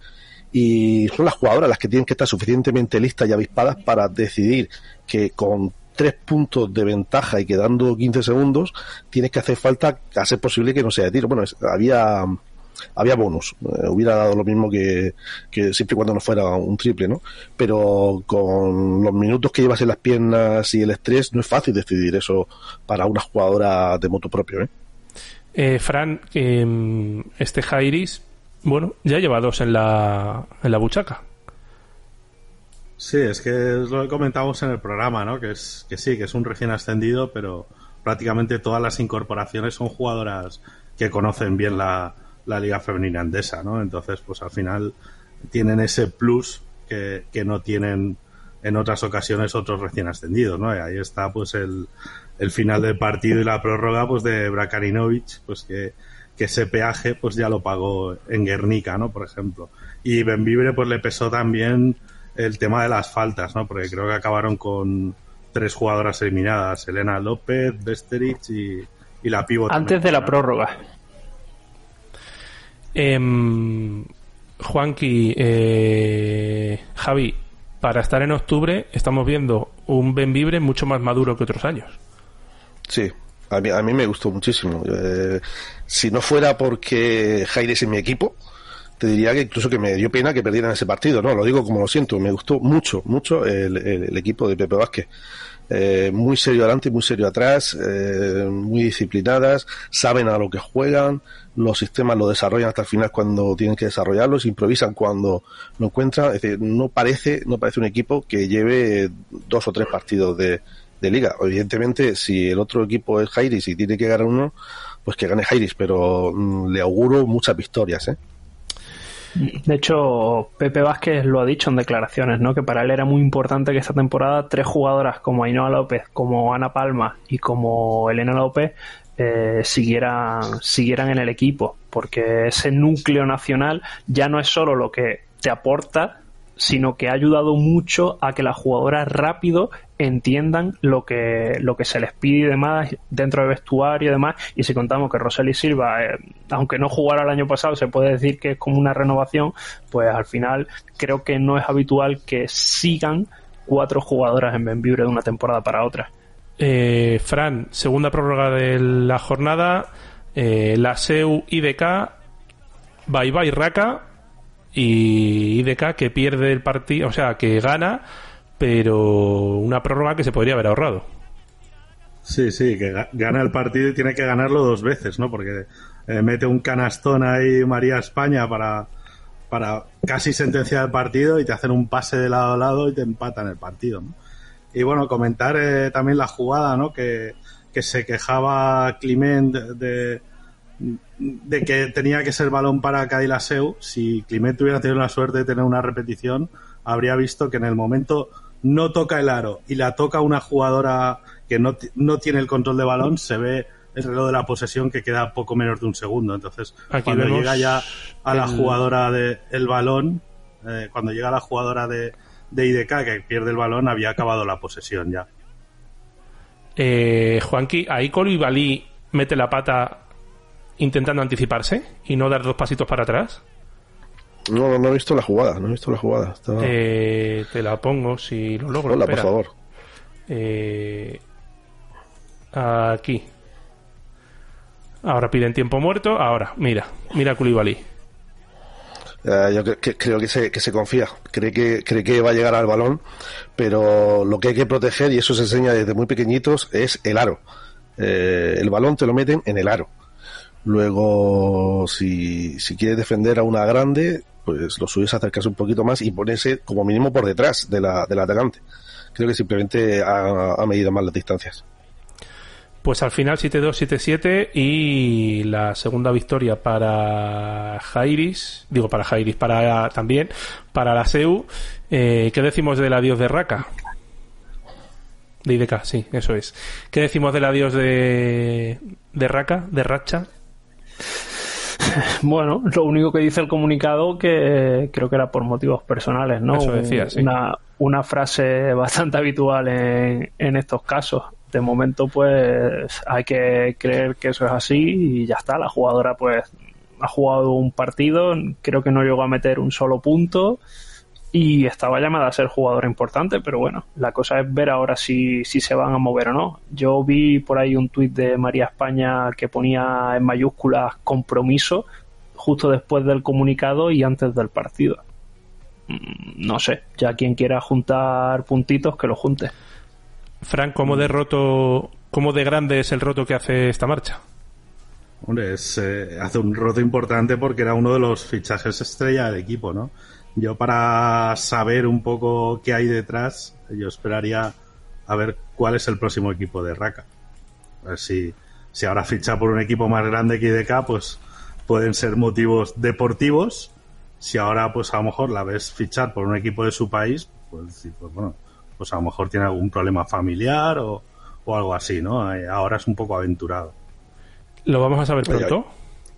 y son las jugadoras las que tienen que estar suficientemente listas y avispadas para decidir que con tres puntos de ventaja y quedando 15 segundos tienes que hacer falta a ser posible que no sea de tiro. Bueno, había había bonus, eh, hubiera dado lo mismo que, que, siempre y cuando no fuera un triple, ¿no? Pero con los minutos que llevas en las piernas y el estrés no es fácil decidir eso para una jugadora de moto propio, ¿eh? eh Fran, eh, este Jairis bueno, ya lleva dos en la, en la buchaca. Sí, es que es lo que comentamos en el programa, ¿no? Que es que sí, que es un recién ascendido, pero prácticamente todas las incorporaciones son jugadoras que conocen bien la, la liga femenina andesa, ¿no? Entonces, pues al final tienen ese plus que, que no tienen en otras ocasiones otros recién ascendidos, ¿no? Y ahí está pues el, el final del partido y la prórroga pues de Brakarinovic, pues que que ese peaje pues ya lo pagó en Guernica, ¿no? Por ejemplo. Y Benvibre pues le pesó también el tema de las faltas, ¿no? Porque creo que acabaron con tres jugadoras eliminadas, Elena López, Besterich y, y la pívot. Antes de la prórroga. Eh, Juanqui, eh, Javi, para estar en octubre estamos viendo un Benvibre mucho más maduro que otros años. Sí, a mí, a mí me gustó muchísimo. Eh, si no fuera porque Jaire es en mi equipo, te diría que incluso que me dio pena que perdieran ese partido, ¿no? Lo digo como lo siento, me gustó mucho, mucho el, el, el equipo de Pepe Vázquez. Eh, muy serio adelante muy serio atrás, eh, muy disciplinadas, saben a lo que juegan, los sistemas lo desarrollan hasta el final cuando tienen que desarrollarlos, improvisan cuando lo encuentran, es decir, no parece, no parece un equipo que lleve dos o tres partidos de, de liga. Evidentemente, si el otro equipo es Jairis y tiene que ganar uno, pues que gane Jairis, pero mmm, le auguro muchas victorias, ¿eh? De hecho, Pepe Vázquez lo ha dicho en declaraciones, ¿no? Que para él era muy importante que esta temporada tres jugadoras como Ainhoa López, como Ana Palma y como Elena López eh, siguieran, siguieran en el equipo, porque ese núcleo nacional ya no es solo lo que te aporta, sino que ha ayudado mucho a que las jugadoras rápido entiendan lo que, lo que se les pide y demás dentro del vestuario y demás. Y si contamos que Roseli Silva, eh, aunque no jugara el año pasado, se puede decir que es como una renovación, pues al final creo que no es habitual que sigan cuatro jugadoras en Benvibre de una temporada para otra. Eh, Fran, segunda prórroga de la jornada, eh, la SEU IDK, Bye Bye Raka y IDK que pierde el partido, o sea, que gana, pero una prórroga que se podría haber ahorrado. Sí, sí, que gana el partido y tiene que ganarlo dos veces, ¿no? Porque eh, mete un canastón ahí María España para, para casi sentenciar el partido y te hacen un pase de lado a lado y te empatan el partido, ¿no? Y bueno, comentar eh, también la jugada, ¿no? Que, que se quejaba Climent de, de, que tenía que ser balón para Cadilaseu. Si Climent hubiera tenido la suerte de tener una repetición, habría visto que en el momento no toca el aro y la toca una jugadora que no, no tiene el control de balón, se ve el reloj de la posesión que queda poco menos de un segundo. Entonces, cuando llega ya a la jugadora del el balón, eh, cuando llega la jugadora de, de IDK que pierde el balón, había acabado la posesión ya. Eh, Juanqui, ahí Balí mete la pata intentando anticiparse y no dar dos pasitos para atrás. No, no he visto la jugada, no he visto la jugada. Eh, te la pongo si lo logro. Hola, por favor. Eh, aquí. Ahora piden tiempo muerto. Ahora, mira, mira Koulibaly. Eh, yo creo que se, que se confía, cree que, cree que va a llegar al balón, pero lo que hay que proteger, y eso se enseña desde muy pequeñitos, es el aro. Eh, el balón te lo meten en el aro. Luego, si, si quieres defender a una grande, pues lo subes a acercarse un poquito más y ponerse como mínimo por detrás de la, del atacante. Creo que simplemente ha, ha medido mal las distancias. Pues al final 7-2, 7-7 y la segunda victoria para Jairis, digo para Jairis, para también, para la SEU. Eh, ¿Qué decimos del adiós de Raka? De IDK, sí, eso es. ¿Qué decimos del adiós de, de Raka, de Racha? Bueno, lo único que dice el comunicado que creo que era por motivos personales, ¿no? Eso decía, sí. Una, una frase bastante habitual en, en estos casos de momento pues hay que creer que eso es así y ya está. La jugadora pues ha jugado un partido, creo que no llegó a meter un solo punto y estaba llamada a ser jugadora importante, pero bueno, la cosa es ver ahora si, si se van a mover o no. Yo vi por ahí un tuit de María España que ponía en mayúsculas compromiso justo después del comunicado y antes del partido. Mm, no sé, ya quien quiera juntar puntitos que lo junte. Frank, ¿cómo de roto, cómo de grande es el roto que hace esta marcha? Hombre, es, eh, hace un roto importante porque era uno de los fichajes estrella del equipo, ¿no? Yo para saber un poco qué hay detrás, yo esperaría a ver cuál es el próximo equipo de Raka. A ver si, si ahora ficha por un equipo más grande que IDK, pues pueden ser motivos deportivos. Si ahora, pues a lo mejor la ves fichar por un equipo de su país, pues, pues bueno, pues a lo mejor tiene algún problema familiar o, algo así, ¿no? Eh, ahora es un poco aventurado. ¿Lo vamos a saber pronto?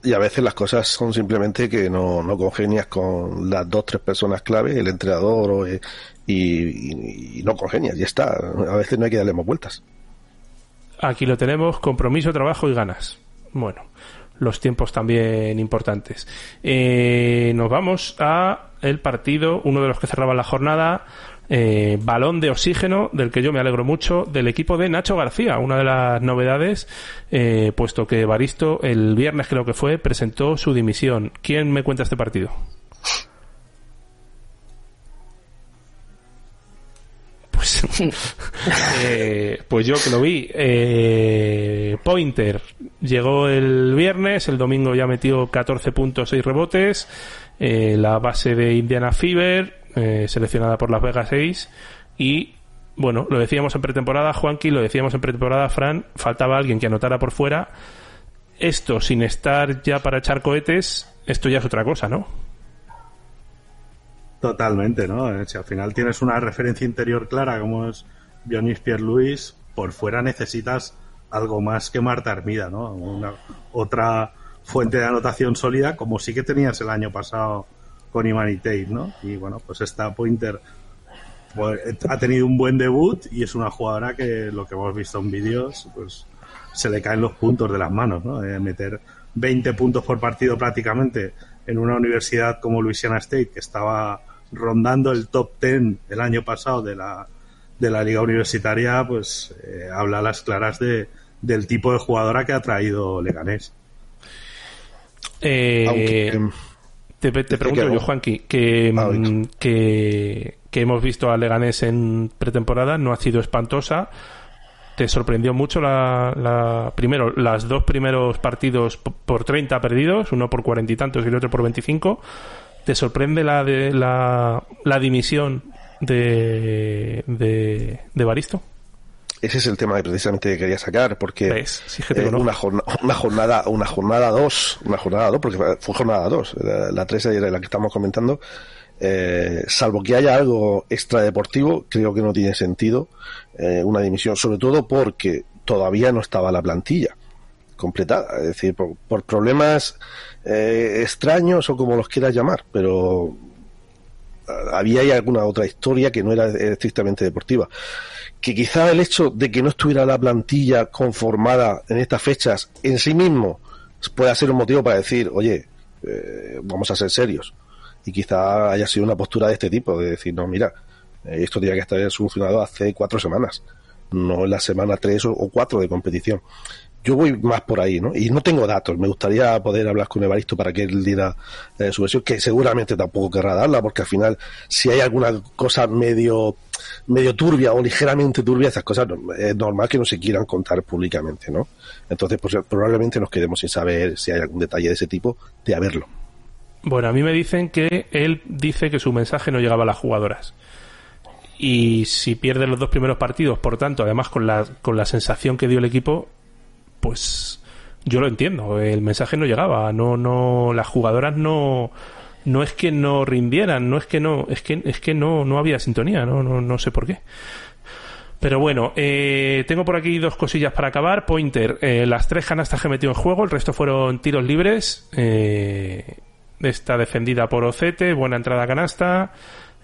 Y a veces las cosas son simplemente que no, no congenias con las dos, tres personas clave, el entrenador o, eh, y, no congenias, ya está. A veces no hay que darle más vueltas. Aquí lo tenemos, compromiso, trabajo y ganas. Bueno, los tiempos también importantes. Eh, nos vamos a el partido, uno de los que cerraba la jornada, eh, balón de oxígeno, del que yo me alegro mucho, del equipo de Nacho García, una de las novedades, eh, puesto que Baristo el viernes creo que fue, presentó su dimisión. ¿Quién me cuenta este partido? Pues, eh, pues yo que lo vi. Eh, Pointer llegó el viernes, el domingo ya metió 14 puntos, 6 rebotes. La base de Indiana Fever, eh, seleccionada por Las Vegas 6 y bueno, lo decíamos en pretemporada, Juanqui, lo decíamos en pretemporada, Fran, faltaba alguien que anotara por fuera. Esto, sin estar ya para echar cohetes, esto ya es otra cosa, ¿no? Totalmente, ¿no? Si al final tienes una referencia interior clara como es Dionis Pierre-Louis, por fuera necesitas algo más que Marta Armida, ¿no? Una, otra fuente de anotación sólida, como sí que tenías el año pasado con Imani Tate, ¿no? Y bueno, pues esta Pointer pues, ha tenido un buen debut y es una jugadora que lo que hemos visto en vídeos, pues se le caen los puntos de las manos, ¿no? meter 20 puntos por partido prácticamente en una universidad como Louisiana State, que estaba rondando el top 10 el año pasado de la, de la liga universitaria, pues eh, habla a las claras de, del tipo de jugadora que ha traído Leganés. Eh, em, te, pregunto yo, Juanqui, que, ah, mm, que, que, hemos visto a Leganés en pretemporada no ha sido espantosa. ¿Te sorprendió mucho la, primero las dos primeros partidos por 30 perdidos, uno por cuarenta y tantos y el otro por 25? ¿Te sorprende la de la, la dimisión de, de, de Baristo? Ese es el tema que precisamente quería sacar porque eh, una, jornada, una jornada una jornada dos una jornada dos porque fue jornada dos la, tres era la que estamos comentando. Eh, salvo que haya algo extradeportivo creo que no tiene sentido eh, una dimisión sobre todo porque todavía no estaba la plantilla completada. Es decir por, problemas extraños o como los quieras llamar pero había alguna otra historia que no era estrictamente deportiva que quizá el hecho de que no estuviera la plantilla conformada en estas fechas en sí mismo pueda ser un motivo para decir, oye, eh, vamos a ser serios. Y quizá haya sido una postura de este tipo, de decir, no, mira, eh, esto tenía que estar solucionado hace cuatro semanas, no en la semana tres o, cuatro de competición. Yo voy más por ahí, ¿no? Y no tengo datos. Me gustaría poder hablar con Evaristo para que él diera eh, su versión, que seguramente tampoco querrá darla, porque al final, si hay alguna cosa medio medio turbia o ligeramente turbia, esas cosas es normal que no se quieran contar públicamente, ¿no? Entonces, pues probablemente nos quedemos sin saber si hay algún detalle de ese tipo de haberlo. Bueno, a mí me dicen que él dice que su mensaje no llegaba a las jugadoras. Y si pierde los dos primeros partidos, por tanto, además con la, con la sensación que dio el equipo, pues yo lo entiendo. El mensaje no llegaba. No, no, las jugadoras no, no es que no rindieran, no es que no, es que, es que no, no había sintonía, no, no, no sé por qué. Pero bueno, eh, tengo por aquí dos cosillas para acabar. Pointer, eh, las tres canastas que metió en juego, el resto fueron tiros libres. Eh, está defendida por Ocete, buena entrada a canasta.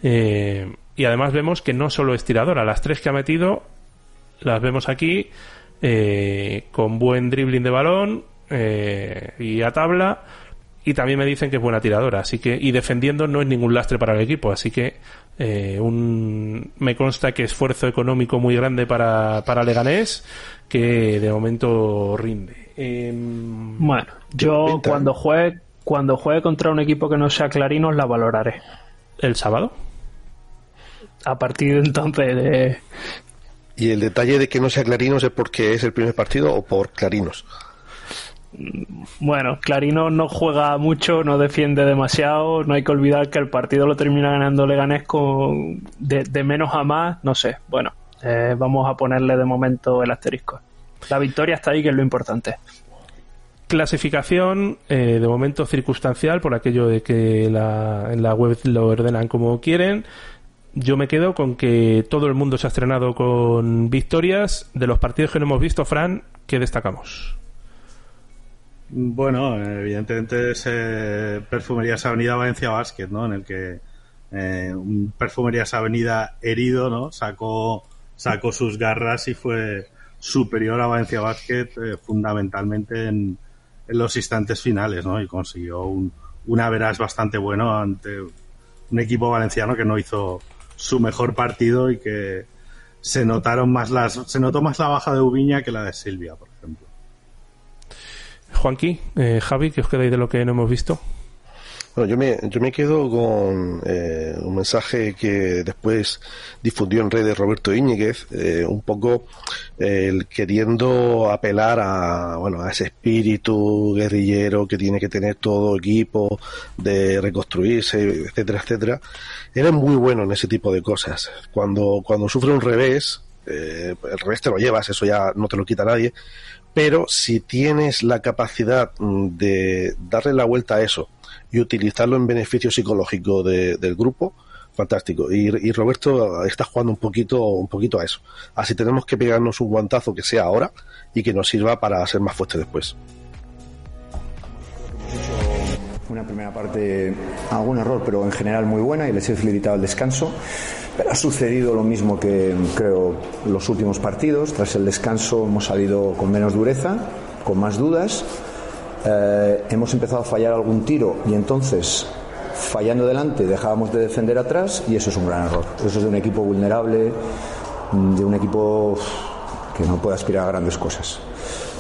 y además vemos que no solo es tiradora, las tres que ha metido las vemos aquí con buen dribbling de balón y a tabla y también me dicen que es buena tiradora, así que y defendiendo no es ningún lastre para el equipo, así que eh, un, me consta que esfuerzo económico muy grande para, para Leganés que de momento rinde. Em, bueno, yo cuando juegue cuando juegue contra un equipo que no sea Clarinos la valoraré. ¿El sábado? A partir de entonces de... ¿Y el detalle de que no sea Clarinos es porque es el primer partido o por Clarinos? bueno, Clarino no juega mucho, no defiende demasiado. No hay que olvidar que el partido lo termina ganando Leganés con de, menos a más. No sé, bueno, eh, vamos a ponerle de momento el asterisco. La victoria está ahí, que es lo importante. Clasificación, eh, de momento circunstancial, por aquello de que la, en la web lo ordenan como quieren. Yo me quedo con que todo el mundo se ha estrenado con victorias. De los partidos que no hemos visto, Fran, ¿qué destacamos? Bueno, evidentemente es Perfumerías Avenida Valencia Basket, ¿no? En el que eh, un Perfumerías Avenida herido, ¿no? Sacó, sacó sus garras y fue superior a Valencia Basket eh, fundamentalmente en, los instantes finales, ¿no? Y consiguió un, veras bastante bueno ante un equipo valenciano que no hizo su mejor partido y que se notaron más las, se notó más la baja de Ubiña que la de Silvia, por ejemplo. Juanqui, eh, Javi, ¿qué os quedáis de lo que no hemos visto? Bueno, yo me, yo me quedo con eh, un mensaje que después difundió en redes Roberto Íñiguez, eh, un poco el queriendo apelar a, bueno, a ese espíritu guerrillero que tiene que tener todo equipo de reconstruirse, etcétera, etcétera. Era muy bueno en ese tipo de cosas. Cuando, cuando sufre un revés, el revés te lo llevas, eso ya no te lo quita nadie, pero si tienes la capacidad mm, de darle la vuelta a eso y utilizarlo en beneficio psicológico del grupo, fantástico. Y, y, Roberto está jugando un poquito, un poquito a eso. Así tenemos que pegarnos un guantazo que sea ahora y que nos sirva para ser más fuerte después. Una primera parte, algún error, pero en general muy buena y les he felicitado el descanso. Pero ha sucedido lo mismo que creo los últimos partidos. Tras el descanso hemos salido con menos dureza, con más dudas. Eh, hemos empezado a fallar algún tiro y entonces fallando delante dejábamos de defender atrás y eso es un gran error. Eso es de un equipo vulnerable, de un equipo que no puede aspirar a grandes cosas.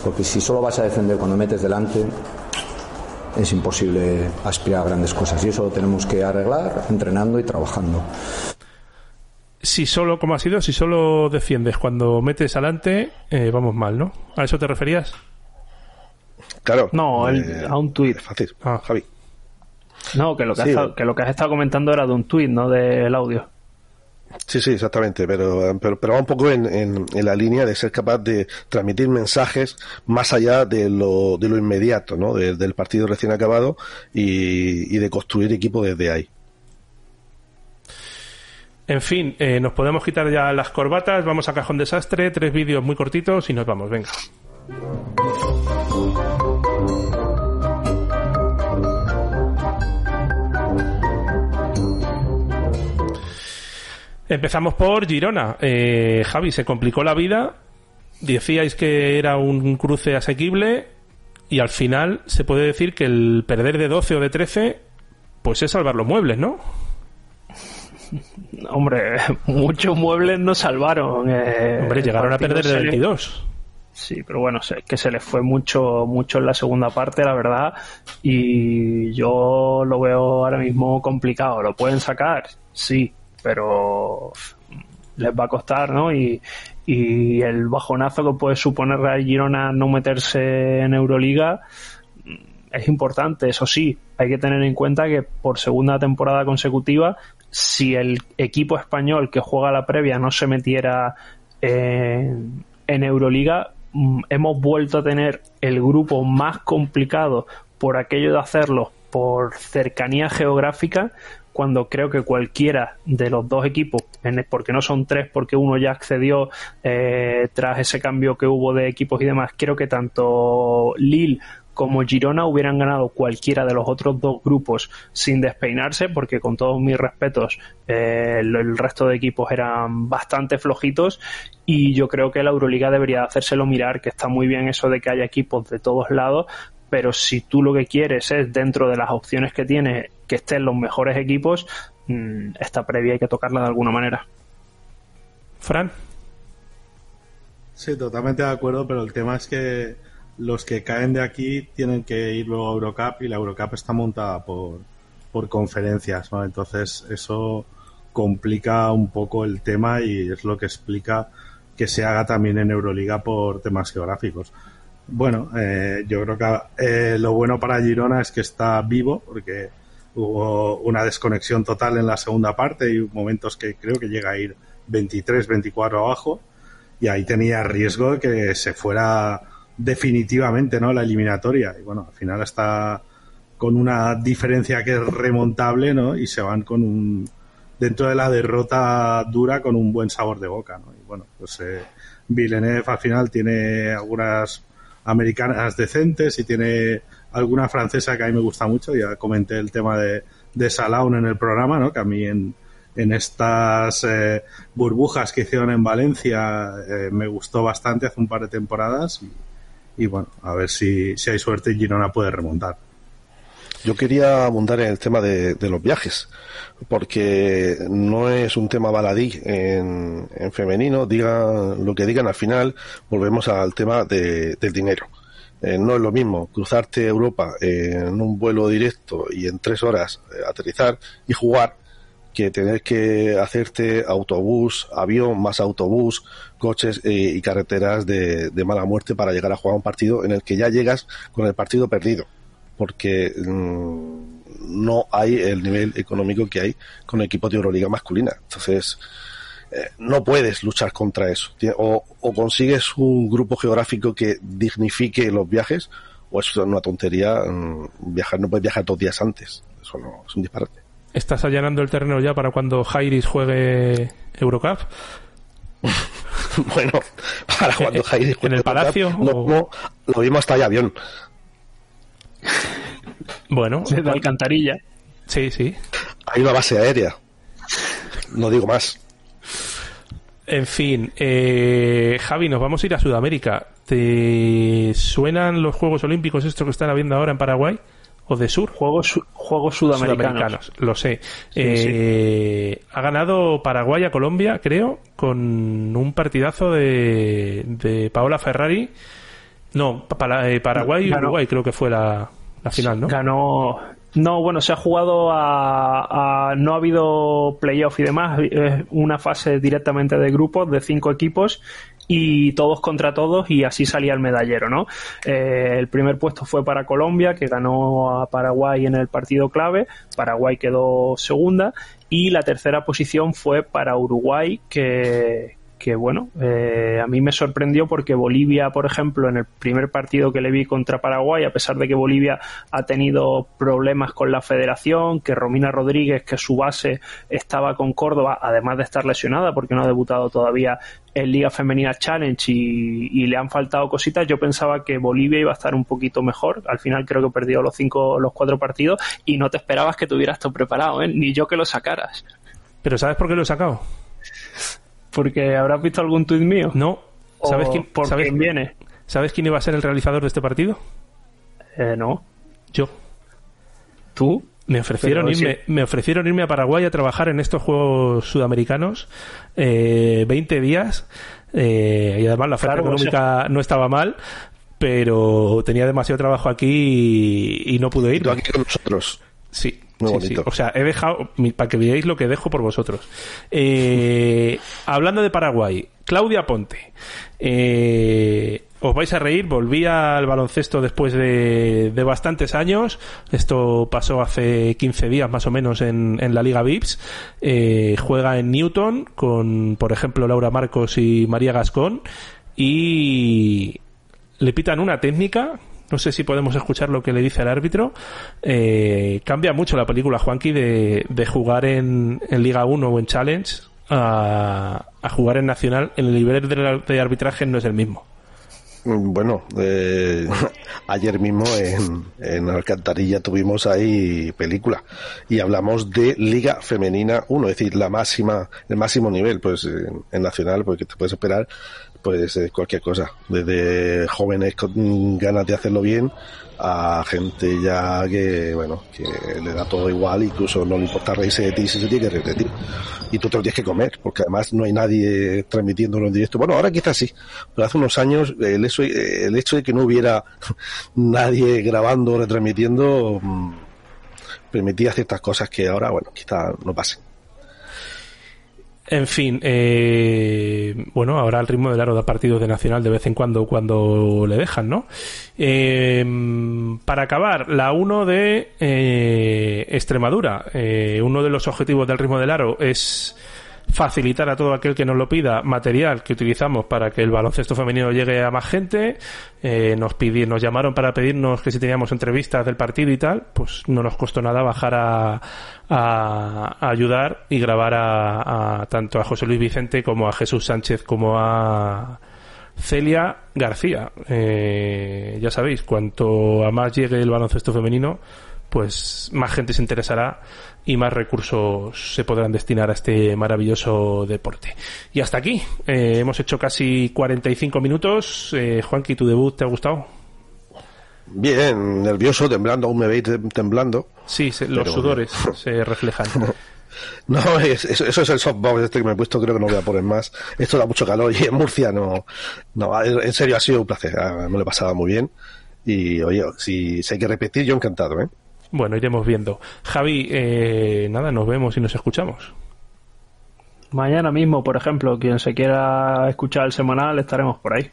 Porque si solo vas a defender cuando metes delante, es imposible aspirar a grandes cosas. Y eso lo tenemos que arreglar entrenando y trabajando. Si solo, como ha sido, si solo defiendes cuando metes adelante, eh, vamos mal, ¿no? ¿A eso te referías? Claro. No, eh, a un tuit. Fácil. Ah. Javi. No, que lo que, has, que lo que has estado comentando era de un tuit, no del audio. Sí, sí, exactamente, pero, pero, pero va un poco en, en, la línea de ser capaz de transmitir mensajes más allá de lo, de lo inmediato, ¿no? del partido recién acabado y, y, de construir equipo desde ahí. En fin, eh, nos podemos quitar ya las corbatas, vamos a Cajón Desastre, tres vídeos muy cortitos y nos vamos, venga. Empezamos por Girona. Eh, Javi, se complicó la vida. Decíais que era un cruce asequible y al final se puede decir que el perder de 12 o de 13 pues es salvar los muebles, ¿no? Hombre, muchos muebles no salvaron. Eh, Hombre, llegaron a perder de 22. Sí, pero bueno, que se les fue mucho, mucho en la segunda parte, la verdad. Y yo lo veo ahora mismo complicado. ¿Lo pueden sacar? Sí, pero les va a costar, ¿no? Y, y el bajonazo que puede suponer Real Girona no meterse en Euroliga mm, es importante, eso sí, hay que tener en cuenta que por segunda temporada consecutiva, si el equipo español que juega la previa no se metiera en, en Euroliga, mm, hemos vuelto a tener el grupo más complicado por aquello de hacerlo por cercanía geográfica cuando creo que cualquiera de los dos equipos, porque no son tres, porque uno ya accedió eh, tras ese cambio que hubo de equipos y demás, creo que tanto Lille como Girona hubieran ganado cualquiera de los otros dos grupos sin despeinarse, porque con todos mis respetos eh, el, resto de equipos eran bastante flojitos y yo creo que la Euroliga debería hacérselo mirar, que está muy bien eso de que haya equipos de todos lados, pero si tú lo que quieres es dentro de las opciones que tienes que estén los mejores equipos, mm, esta previa hay que tocarla de alguna manera. Fran. Sí, totalmente de acuerdo, pero el tema es que los que caen de aquí tienen que ir luego a Eurocup y la Eurocup está montada por, por conferencias, ¿no? Entonces eso complica un poco el tema y es lo que explica que se haga también en Euroliga por temas geográficos. Bueno, eh, yo creo que eh, lo bueno para Girona es que está vivo, porque hubo una desconexión total en la segunda parte y momentos que creo que llega a ir 23, 24 abajo, y ahí tenía riesgo de que se fuera definitivamente no la eliminatoria. Y bueno, al final está con una diferencia que es remontable, ¿no? Y se van con un dentro de la derrota dura con un buen sabor de boca, ¿no? Y bueno, pues eh, Villeneuve al final tiene algunas americanas decentes y tiene alguna francesa que a mí me gusta mucho. Ya comenté el tema de, de Salaun en el programa, ¿no? que a mí en, en estas eh, burbujas que hicieron en Valencia eh, me gustó bastante hace un par de temporadas. Y, bueno, a ver si, si hay suerte y Girona puede remontar. Yo quería abundar en el tema de, de, los viajes, porque no es un tema baladí en, en, femenino, digan lo que digan al final, volvemos al tema de, del dinero. Eh, no es lo mismo cruzarte Europa en un vuelo directo y en tres horas eh, aterrizar y jugar que tener que hacerte autobús, avión, más autobús, coches eh, y carreteras de, de mala muerte para llegar a jugar un partido en el que ya llegas con el partido perdido porque mm, no hay el nivel económico que hay con equipos de Euroliga masculina. Entonces, eh, no puedes luchar contra eso. O, consigues un grupo geográfico que dignifique los viajes, o es una tontería. Mm, viajar, no puedes viajar dos días antes. Eso no, es un disparate. ¿Estás allanando el terreno ya para cuando Jairis juegue Eurocup? bueno, para cuando Jairis juegue ¿En el Palacio? No, lo vimos hasta allá avión. Bueno. de alcantarilla. Sí, sí. Hay una base aérea. No digo más. En fin, eh, Javi, nos vamos a ir a Sudamérica. ¿Te suenan los Juegos Olímpicos estos que están habiendo ahora en Paraguay? ¿O de Sur? Juegos, juegos sudamericanos. Lo sé. Eh, ha ganado Paraguay a Colombia, creo, con un partidazo de, de Paola Ferrari. No, para, eh, Paraguay y Uruguay creo que fue la, la final, ¿no? Ganó, no, bueno, se ha jugado a, no ha habido playoff y demás, es una fase directamente de grupos de cinco equipos y todos contra todos y así salía el medallero, ¿no? Eh, el primer puesto fue para Colombia que ganó a Paraguay en el partido clave, Paraguay quedó segunda. Y la tercera posición fue para Uruguay que, que bueno, eh, a mí me sorprendió porque Bolivia, por ejemplo, en el primer partido que le vi contra Paraguay, a pesar de que Bolivia ha tenido problemas con la federación, que Romina Rodríguez, que su base estaba con Córdoba, además de estar lesionada porque no ha debutado todavía en Liga Femenina Challenge y, le han faltado cositas, yo pensaba que Bolivia iba a estar un poquito mejor. Al final creo que perdió los cinco, los cuatro partidos y no te esperabas que tuvieras todo preparado, ¿eh? ni yo que lo sacaras. Pero ¿sabes por qué lo he sacado? Porque habrás visto algún tuit mío. No. ¿Sabes quién, por quién viene? ¿Sabes quién iba a ser el realizador de este partido? Eh, no. Yo. ¿Tú? Me ofrecieron, irme, me ofrecieron irme a Paraguay a trabajar en estos Juegos Sudamericanos eh, 20 días eh, y además la oferta económica no estaba mal, pero tenía demasiado trabajo aquí y, no pude ir. ¿Tú aquí con nosotros? Sí, O sea, he dejado, para que veáis lo que dejo por vosotros. Eh, hablando de Paraguay, Claudia Ponte. Eh, os vais a reír, volví al baloncesto después de, bastantes años. Esto pasó hace 15 días más o menos en, la Liga Vips. Eh, juega en Newton con, por ejemplo, Laura Marcos y María Gascón. Y le pitan una técnica no sé si podemos escuchar lo que le dice el árbitro. Eh, cambia mucho la película, Juanqui, de, de jugar en, Liga 1 o en Challenge a, jugar en Nacional. El nivel de, arbitraje no es el mismo. Mm, bueno, eh, ayer mismo en, en, Alcantarilla tuvimos ahí película y hablamos de Liga Femenina 1, es decir, la máxima, el máximo nivel, pues en, en Nacional, porque te puedes esperar pues cualquier cosa, desde jóvenes con ganas de hacerlo bien a gente ya que, bueno, que le da todo igual, incluso no le importa reírse de ti si se tiene que reír de ti. Y tú te lo tienes que comer, porque además no hay nadie transmitiéndolo en directo. Bueno, ahora quizás sí, pero hace unos años el hecho, el hecho de que no hubiera nadie grabando o retransmitiendo mm, permitía ciertas cosas que ahora, bueno, quizás no pasen. En fin, eh, bueno, ahora el ritmo del aro da partidos de Nacional de vez en cuando cuando le dejan, ¿no? Eh, para acabar, la 1 de eh, Extremadura. uno de los objetivos del ritmo del aro es facilitar a todo aquel que nos lo pida material que utilizamos para que el baloncesto femenino llegue a más gente. Eh, nos pidi, nos llamaron para pedirnos que si teníamos entrevistas del partido y tal, pues no nos costó nada bajar a, a, ayudar y grabar a, tanto a José Luis Vicente como a Jesús Sánchez como a Celia García. Eh, ya sabéis, cuanto a más llegue el baloncesto femenino, pues más gente se interesará y más recursos se podrán destinar a este maravilloso deporte. Y hasta aquí, eh, hemos hecho casi 45 minutos. Eh, Juanqui, ¿tu debut te ha gustado? Bien, nervioso, temblando, aún me veis temblando. Sí, los sudores se reflejan. No, eso, es el softbox este que me he puesto, creo que no voy a poner más. Esto da mucho calor y en Murcia no, no, en serio ha sido un placer, ah, me lo he pasado muy bien. Y oye, si, si hay que repetir, yo encantado, ¿eh? Bueno, iremos viendo. Javi, eh, nada, nos vemos y nos escuchamos. Mañana mismo, por ejemplo, quien se quiera escuchar el semanal, estaremos por ahí.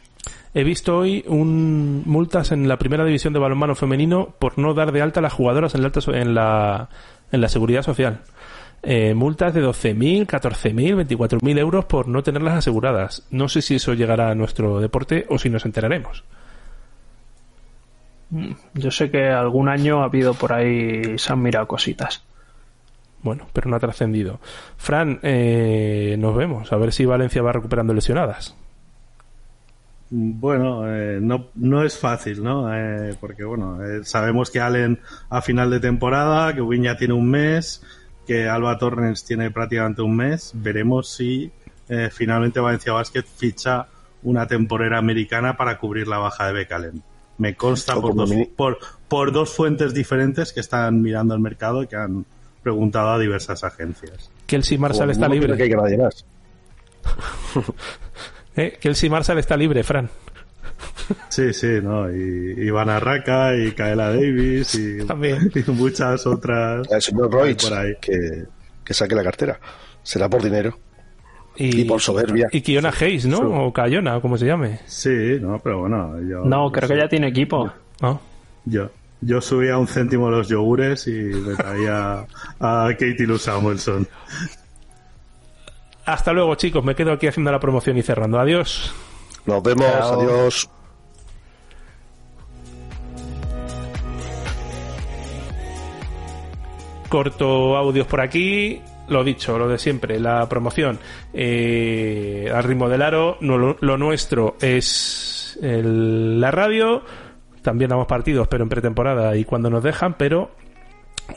He visto hoy un multas en la primera división de balonmano femenino por no dar de alta a las jugadoras en la, en la, en la seguridad social. Eh, multas de 12.000, 14.000, 24.000 euros por no tenerlas aseguradas. No sé si eso llegará a nuestro deporte o si nos enteraremos. Yo sé que algún año ha habido por ahí, se han mirado cositas. bueno, pero no ha trascendido. Fran, eh, nos vemos, a ver si Valencia va recuperando lesionadas. Bueno, eh, no, no es fácil, ¿no? Eh, porque, bueno, sabemos que Allen a final de temporada, que Viña tiene un mes, que Alba Torres tiene prácticamente un mes. Veremos si finalmente Valencia Basket ficha una temporera americana para cubrir la baja de Becalen. Me consta por dos, por, por dos fuentes diferentes que están mirando el mercado y que han preguntado a diversas agencias. Kelsey Marshall está libre. Que, que ¿Eh? Kelsey Marshall está libre, Fran. Sí, sí, ¿no? Y Iván Arraca y Kaela Davis y, muchas otras. El señor Roy por ahí. Que, que saque la cartera. Será por dinero. Y, por soberbia. Y Kiona Hayes, ¿no? O Cayona, o como se llame. Sí, no, pero bueno. Yo, no, creo que ya tiene equipo. ¿No? Yo, yo subía un céntimo los yogures y me traía a Katie Lou Samuelson. Hasta luego, chicos. Me quedo aquí haciendo la promoción y cerrando. Adiós. Nos vemos. Adiós. Corto audios por aquí. Lo dicho, lo de siempre, la promoción eh, al ritmo del aro. lo, nuestro es la radio también damos partidos, pero en pretemporada y cuando nos dejan, pero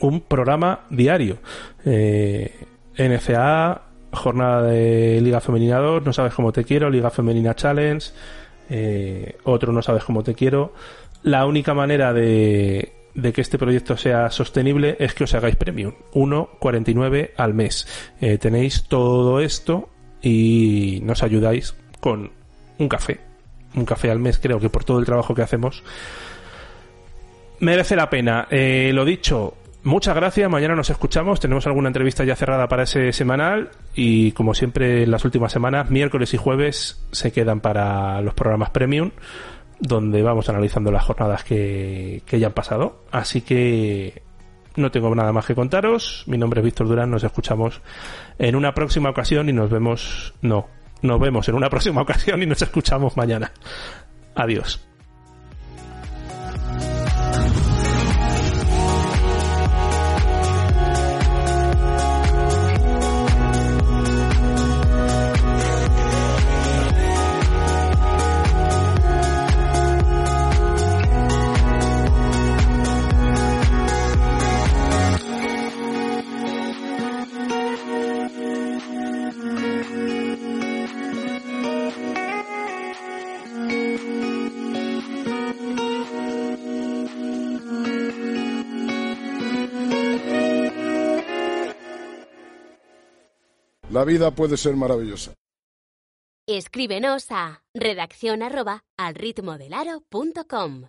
un programa diario. Eh, NCA, jornada de Liga Femenina 2, No sabes cómo te quiero, Liga Femenina Challenge, eh, otro No sabes cómo te quiero. La única manera de, de que este proyecto sea sostenible es que os hagáis premium. 1,49 al mes. Eh, tenéis todo esto y nos ayudáis con un café un café al mes, creo que por todo el trabajo que hacemos, merece la pena. Eh, lo dicho, muchas gracias. Mañana nos escuchamos. Tenemos alguna entrevista ya cerrada para ese semanal. Y como siempre, en las últimas semanas, miércoles y jueves se quedan para los programas premium, donde vamos analizando las jornadas que, que ya han pasado. Así que no tengo nada más que contaros. Mi nombre es Víctor Durán. Nos escuchamos en una próxima ocasión y nos vemos. No, nos vemos en una próxima ocasión y nos escuchamos mañana. Adiós. La vida puede ser maravillosa. Escríbenos a redacción arroba al ritmo del aro com.